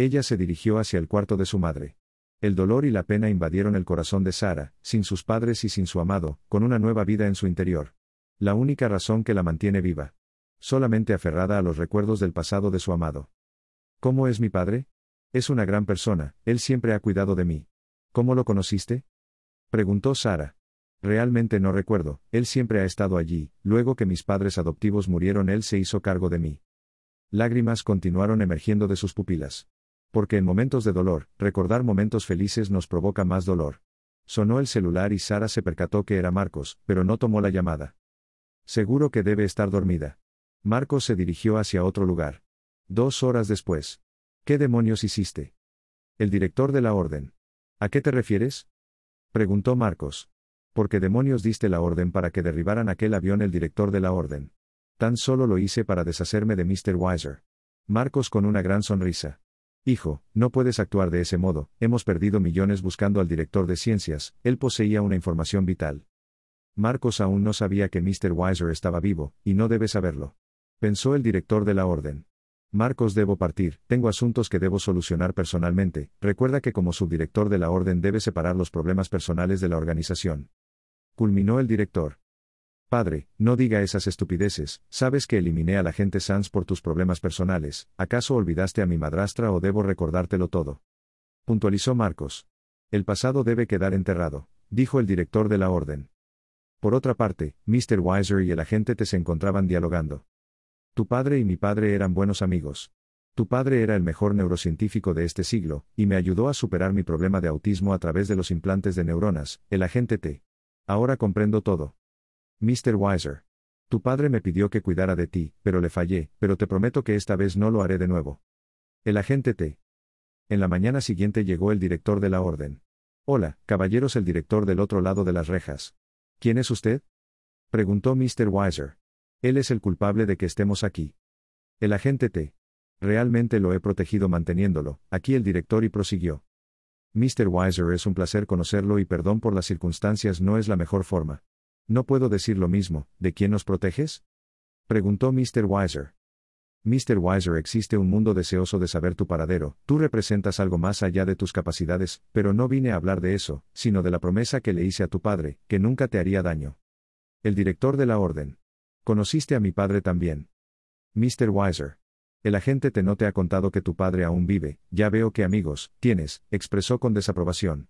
Ella se dirigió hacia el cuarto de su madre. El dolor y la pena invadieron el corazón de Sara, sin sus padres y sin su amado, con una nueva vida en su interior. La única razón que la mantiene viva. Solamente aferrada a los recuerdos del pasado de su amado. ¿Cómo es mi padre? Es una gran persona, él siempre ha cuidado de mí. ¿Cómo lo conociste? Preguntó Sara. Realmente no recuerdo, él siempre ha estado allí, luego que mis padres adoptivos murieron él se hizo cargo de mí. Lágrimas continuaron emergiendo de sus pupilas. Porque en momentos de dolor, recordar momentos felices nos provoca más dolor. Sonó el celular y Sara se percató que era Marcos, pero no tomó la llamada. Seguro que debe estar dormida. Marcos se dirigió hacia otro lugar. Dos horas después. ¿Qué demonios hiciste? El director de la orden. ¿A qué te refieres? Preguntó Marcos. ¿Por qué demonios diste la orden para que derribaran aquel avión el director de la orden? Tan solo lo hice para deshacerme de Mr. Weiser. Marcos con una gran sonrisa. Hijo, no puedes actuar de ese modo, hemos perdido millones buscando al director de ciencias, él poseía una información vital. Marcos aún no sabía que Mr. Weiser estaba vivo, y no debe saberlo. Pensó el director de la orden. Marcos, debo partir, tengo asuntos que debo solucionar personalmente, recuerda que como subdirector de la orden debe separar los problemas personales de la organización culminó el director. Padre, no diga esas estupideces, sabes que eliminé a la gente Sans por tus problemas personales, ¿acaso olvidaste a mi madrastra o debo recordártelo todo? Puntualizó Marcos. El pasado debe quedar enterrado, dijo el director de la orden. Por otra parte, Mr. Weiser y el agente te se encontraban dialogando. Tu padre y mi padre eran buenos amigos. Tu padre era el mejor neurocientífico de este siglo, y me ayudó a superar mi problema de autismo a través de los implantes de neuronas, el agente T. Ahora comprendo todo. Mr. Weiser. Tu padre me pidió que cuidara de ti, pero le fallé, pero te prometo que esta vez no lo haré de nuevo. El agente T. En la mañana siguiente llegó el director de la orden. Hola, caballeros, el director del otro lado de las rejas. ¿Quién es usted? Preguntó Mr. Weiser. Él es el culpable de que estemos aquí. El agente T. Realmente lo he protegido manteniéndolo, aquí el director y prosiguió. Mr. Weiser es un placer conocerlo y perdón por las circunstancias no es la mejor forma. No puedo decir lo mismo, ¿de quién nos proteges? Preguntó Mr. Weiser. Mr. Weiser existe un mundo deseoso de saber tu paradero, tú representas algo más allá de tus capacidades, pero no vine a hablar de eso, sino de la promesa que le hice a tu padre, que nunca te haría daño. El director de la orden. Conociste a mi padre también. Mr. Weiser. El agente te no te ha contado que tu padre aún vive, ya veo que amigos, tienes, expresó con desaprobación.